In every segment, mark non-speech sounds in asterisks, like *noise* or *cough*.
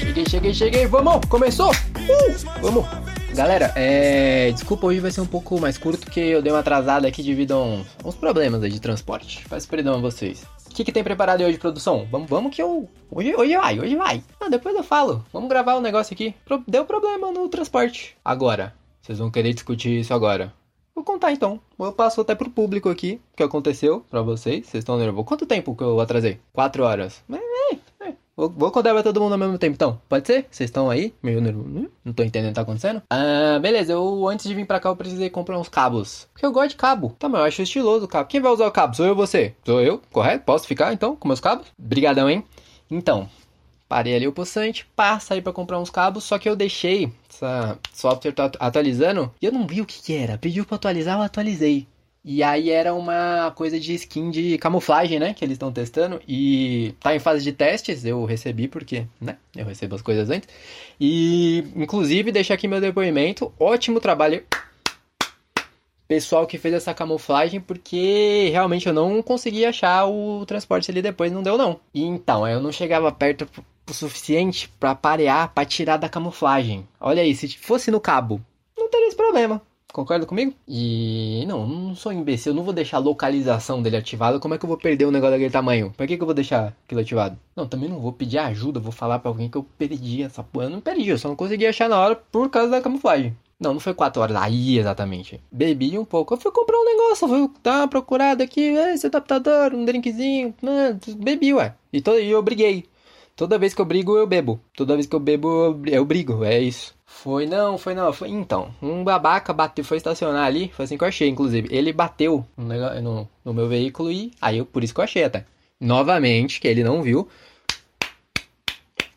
Cheguei, cheguei, cheguei, vamos, começou! Uh, vamos! Galera, é. Desculpa, hoje vai ser um pouco mais curto, porque eu dei uma atrasada aqui devido a uns, uns problemas aí de transporte. Peço perdão a vocês. O que, que tem preparado hoje, produção? Vamos, vamos que eu. Hoje, hoje vai, hoje vai. Ah, depois eu falo. Vamos gravar o um negócio aqui. Pro- Deu problema no transporte. Agora. Vocês vão querer discutir isso agora. Vou contar então. Eu passo até pro público aqui o que aconteceu pra vocês. Vocês estão nervosos. Quanto tempo que eu atrasei? Quatro horas. É, é, é. Vou, vou contar pra todo mundo ao mesmo tempo, então. Pode ser? Vocês estão aí? Meio nervoso. Não tô entendendo o que tá acontecendo. Ah, beleza. Eu, antes de vir pra cá, eu precisei comprar uns cabos. Porque eu gosto de cabo. Tá, mas eu acho estiloso o cabo. Quem vai usar o cabo? Sou eu ou você? Sou eu, correto? Posso ficar, então, com meus cabos? Brigadão, hein? Então, Parei ali o poçante, pá, saí pra comprar uns cabos, só que eu deixei essa software tá atualizando e eu não vi o que que era. Pediu pra atualizar, eu atualizei. E aí era uma coisa de skin de camuflagem, né, que eles estão testando e tá em fase de testes, eu recebi porque, né, eu recebo as coisas antes. E inclusive deixa aqui meu depoimento, ótimo trabalho pessoal que fez essa camuflagem, porque realmente eu não consegui achar o transporte ali depois, não deu não. E então, eu não chegava perto o suficiente pra parear, pra tirar da camuflagem. Olha aí, se fosse no cabo, não teria esse problema. Concorda comigo? E não, não sou imbecil, eu não vou deixar a localização dele ativada. Como é que eu vou perder um negócio daquele tamanho? Pra que, que eu vou deixar aquilo ativado? Não, também não vou pedir ajuda, vou falar pra alguém que eu perdi essa porra. Eu não perdi, eu só não consegui achar na hora por causa da camuflagem. Não, não foi 4 horas. Aí, exatamente. Bebi um pouco. Eu fui comprar um negócio, fui dar uma procurada aqui. Esse adaptador, um drinkzinho. Bebi, ué. E, to- e eu briguei. Toda vez que eu brigo, eu bebo. Toda vez que eu bebo, eu bri- eu brigo. É isso. Foi não, foi não. Foi então. Um babaca bateu, foi estacionar ali. Foi assim que eu achei, inclusive. Ele bateu no, no, no meu veículo e aí eu, por isso que eu achei até. Novamente, que ele não viu.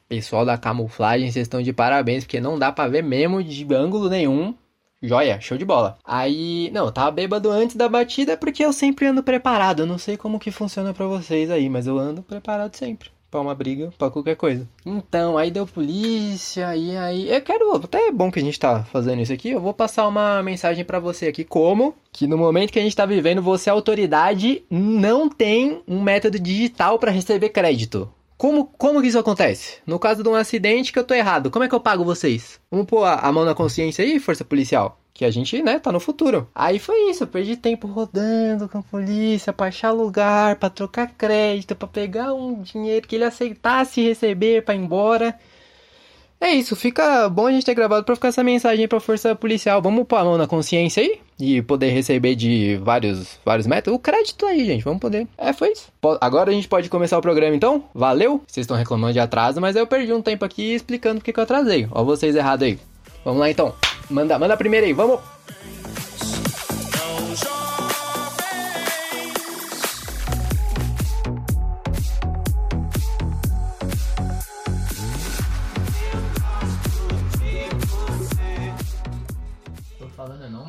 Pessoal da camuflagem, vocês estão de parabéns, porque não dá pra ver mesmo de ângulo nenhum. Joia, show de bola. Aí, não, eu tava bêbado antes da batida porque eu sempre ando preparado. Eu não sei como que funciona pra vocês aí, mas eu ando preparado sempre. Pra uma briga, pra qualquer coisa. Então, aí deu polícia, e aí. Eu quero. Até é bom que a gente tá fazendo isso aqui. Eu vou passar uma mensagem pra você aqui. Como que no momento que a gente tá vivendo, você, autoridade, não tem um método digital pra receber crédito. Como, como que isso acontece? No caso de um acidente que eu tô errado, como é que eu pago vocês? Vamos pôr a, a mão na consciência aí, força policial? Que a gente, né, tá no futuro. Aí foi isso, eu perdi tempo rodando com a polícia pra achar lugar, pra trocar crédito, pra pegar um dinheiro que ele aceitasse receber pra ir embora. É isso, fica bom a gente ter gravado pra ficar essa mensagem aí pra força policial. Vamos pôr a mão na consciência aí e poder receber de vários, vários métodos. O crédito aí, gente, vamos poder. É, foi isso. Agora a gente pode começar o programa então? Valeu? Vocês estão reclamando de atraso, mas eu perdi um tempo aqui explicando porque que eu atrasei. Ó, vocês errados aí. Vamos lá então. Manda, manda a primeira aí, vamos!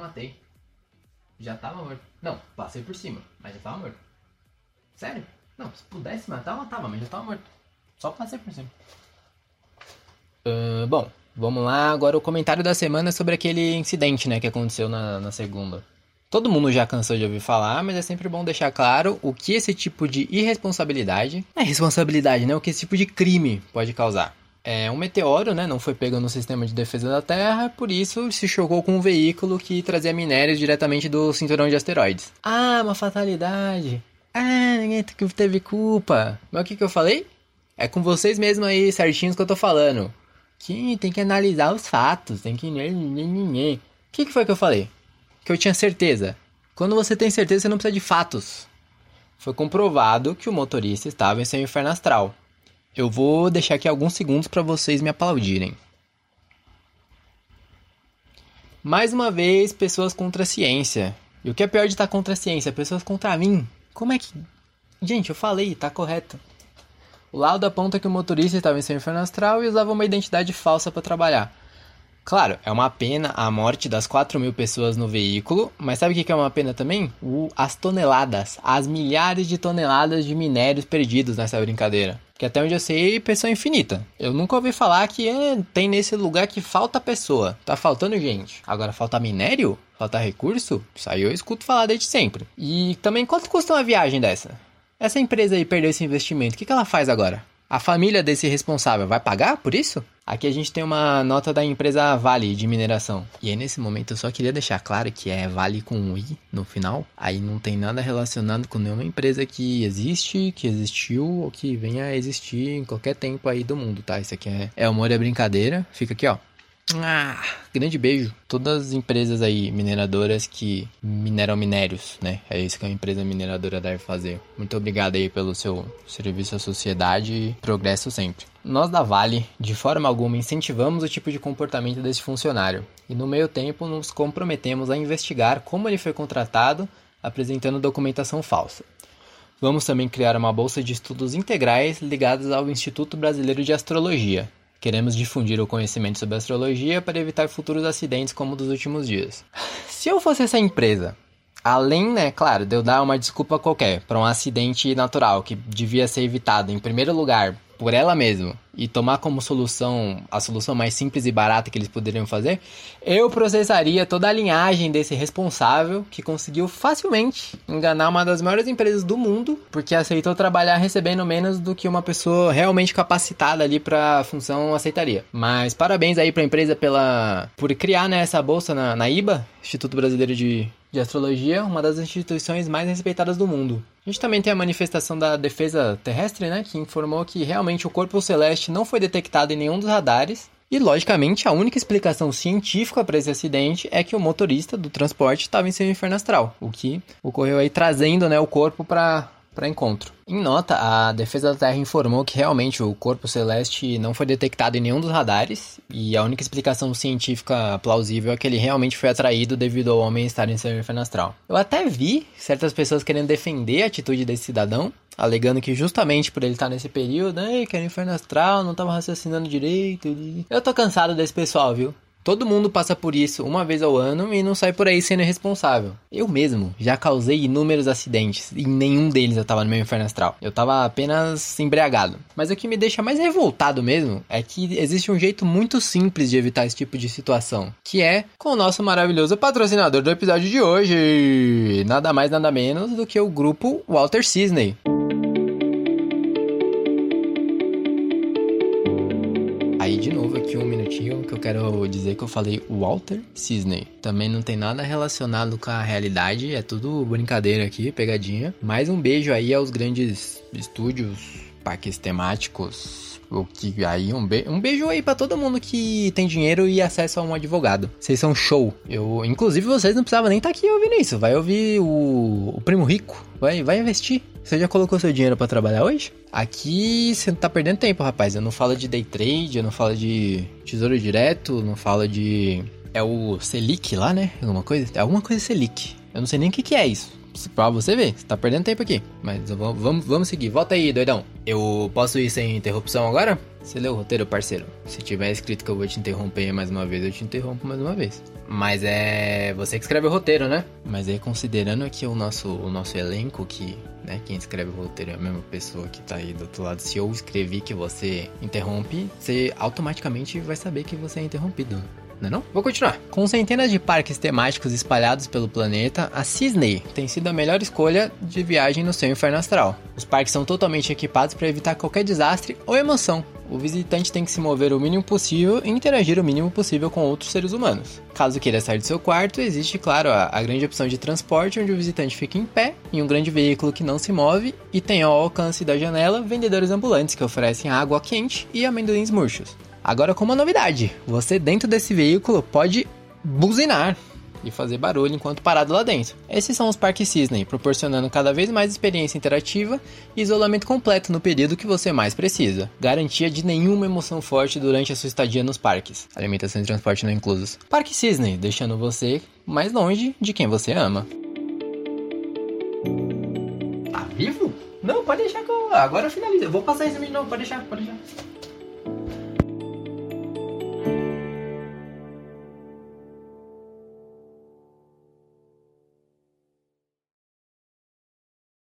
Matei. Já tava morto. Não, passei por cima, mas já tava morto. Sério? Não, se pudesse matar, eu matava, mas já tava morto. Só passei por cima. Ah, bom, vamos lá. Agora o comentário da semana é sobre aquele incidente, né, que aconteceu na, na segunda. Todo mundo já cansou de ouvir falar, mas é sempre bom deixar claro o que esse tipo de irresponsabilidade, é responsabilidade, né, o que esse tipo de crime pode causar. É um meteoro, né? Não foi pego no sistema de defesa da Terra, por isso se chocou com um veículo que trazia minérios diretamente do cinturão de asteroides. Ah, uma fatalidade. Ah, ninguém te- teve culpa. Mas o que, que eu falei? É com vocês mesmos aí, certinhos que eu tô falando. Que tem que analisar os fatos, tem que. O que, que foi que eu falei? Que eu tinha certeza. Quando você tem certeza, você não precisa de fatos. Foi comprovado que o motorista estava em seu inferno astral. Eu vou deixar aqui alguns segundos para vocês me aplaudirem. Mais uma vez, pessoas contra a ciência. E o que é pior de estar contra a ciência? Pessoas contra mim. Como é que. Gente, eu falei, tá correto. O laudo aponta que o motorista estava em seu inferno astral e usava uma identidade falsa para trabalhar. Claro, é uma pena a morte das 4 mil pessoas no veículo, mas sabe o que é uma pena também? O, as toneladas, as milhares de toneladas de minérios perdidos nessa brincadeira. Que até onde eu sei, pessoa infinita. Eu nunca ouvi falar que é, tem nesse lugar que falta pessoa. Tá faltando gente. Agora, falta minério? Falta recurso? Isso aí eu escuto falar desde sempre. E também, quanto custa uma viagem dessa? Essa empresa aí perdeu esse investimento, o que, que ela faz agora? A família desse responsável vai pagar por isso? Aqui a gente tem uma nota da empresa Vale de mineração. E aí nesse momento eu só queria deixar claro que é Vale com um i no final. Aí não tem nada relacionado com nenhuma empresa que existe, que existiu ou que venha a existir em qualquer tempo aí do mundo, tá? Isso aqui é, é humor e é brincadeira. Fica aqui, ó. Ah, grande beijo. Todas as empresas aí mineradoras que mineram minérios, né? É isso que a empresa mineradora deve fazer. Muito obrigado aí pelo seu serviço à sociedade e progresso sempre. Nós da Vale, de forma alguma, incentivamos o tipo de comportamento desse funcionário e no meio tempo nos comprometemos a investigar como ele foi contratado, apresentando documentação falsa. Vamos também criar uma bolsa de estudos integrais ligados ao Instituto Brasileiro de Astrologia, Queremos difundir o conhecimento sobre astrologia para evitar futuros acidentes como o dos últimos dias. *laughs* Se eu fosse essa empresa, além, né, claro, de eu dar uma desculpa qualquer para um acidente natural que devia ser evitado em primeiro lugar por ela mesma e tomar como solução a solução mais simples e barata que eles poderiam fazer, eu processaria toda a linhagem desse responsável que conseguiu facilmente enganar uma das maiores empresas do mundo, porque aceitou trabalhar recebendo menos do que uma pessoa realmente capacitada ali para a função aceitaria. Mas parabéns aí para a empresa pela por criar né, essa bolsa na, na IBA, Instituto Brasileiro de de astrologia, uma das instituições mais respeitadas do mundo. A gente também tem a manifestação da defesa terrestre, né, que informou que realmente o corpo celeste não foi detectado em nenhum dos radares. E, logicamente, a única explicação científica para esse acidente é que o motorista do transporte estava em seu inferno astral, o que ocorreu aí trazendo né, o corpo para para encontro. Em nota, a Defesa da Terra informou que realmente o corpo celeste não foi detectado em nenhum dos radares e a única explicação científica plausível é que ele realmente foi atraído devido ao homem estar em seu inferno astral. Eu até vi certas pessoas querendo defender a atitude desse cidadão, alegando que justamente por ele estar nesse período, que era inferno astral, não estava raciocinando direito. Eu tô cansado desse pessoal, viu? Todo mundo passa por isso uma vez ao ano e não sai por aí sendo irresponsável. Eu mesmo já causei inúmeros acidentes e nenhum deles eu tava no meu inferno astral. Eu tava apenas embriagado. Mas o que me deixa mais revoltado mesmo é que existe um jeito muito simples de evitar esse tipo de situação, que é com o nosso maravilhoso patrocinador do episódio de hoje, nada mais nada menos do que o grupo Walter Disney. De novo aqui um minutinho que eu quero dizer que eu falei Walter Disney. Também não tem nada relacionado com a realidade, é tudo brincadeira aqui, pegadinha. Mais um beijo aí aos grandes estúdios, parques temáticos, o que aí um, be um beijo aí para todo mundo que tem dinheiro e acesso a um advogado. Vocês são show. Eu, inclusive vocês não precisavam nem estar tá aqui ouvindo isso. Vai ouvir o, o primo rico. Vai, vai investir. Você já colocou seu dinheiro para trabalhar hoje? Aqui você tá perdendo tempo, rapaz. Eu não falo de day trade, eu não falo de tesouro direto, não falo de. É o Selic lá, né? Alguma coisa? É alguma coisa Selic. Eu não sei nem o que, que é isso. Pra você ver, você tá perdendo tempo aqui. Mas vamos, vamos seguir. Volta aí, doidão. Eu posso ir sem interrupção agora? Você leu o roteiro, parceiro? Se tiver escrito que eu vou te interromper mais uma vez, eu te interrompo mais uma vez. Mas é você que escreve o roteiro, né? Mas aí considerando que o nosso, o nosso elenco, que né, quem escreve o roteiro é a mesma pessoa que tá aí do outro lado. Se eu escrevi que você interrompe, você automaticamente vai saber que você é interrompido não é não? Vou continuar. Com centenas de parques temáticos espalhados pelo planeta, a Disney tem sido a melhor escolha de viagem no seu inferno astral. Os parques são totalmente equipados para evitar qualquer desastre ou emoção. O visitante tem que se mover o mínimo possível e interagir o mínimo possível com outros seres humanos. Caso queira sair do seu quarto, existe, claro, a, a grande opção de transporte, onde o visitante fica em pé em um grande veículo que não se move e tem ao alcance da janela vendedores ambulantes que oferecem água quente e amendoins murchos. Agora com uma novidade, você dentro desse veículo pode buzinar e fazer barulho enquanto parado lá dentro. Esses são os parques Disney, proporcionando cada vez mais experiência interativa e isolamento completo no período que você mais precisa. Garantia de nenhuma emoção forte durante a sua estadia nos parques. Alimentação e transporte não inclusos. Parque Disney, deixando você mais longe de quem você ama. Tá vivo? Não, pode deixar que eu... Agora eu finalizo. Eu vou passar isso de novo, pode deixar, pode deixar.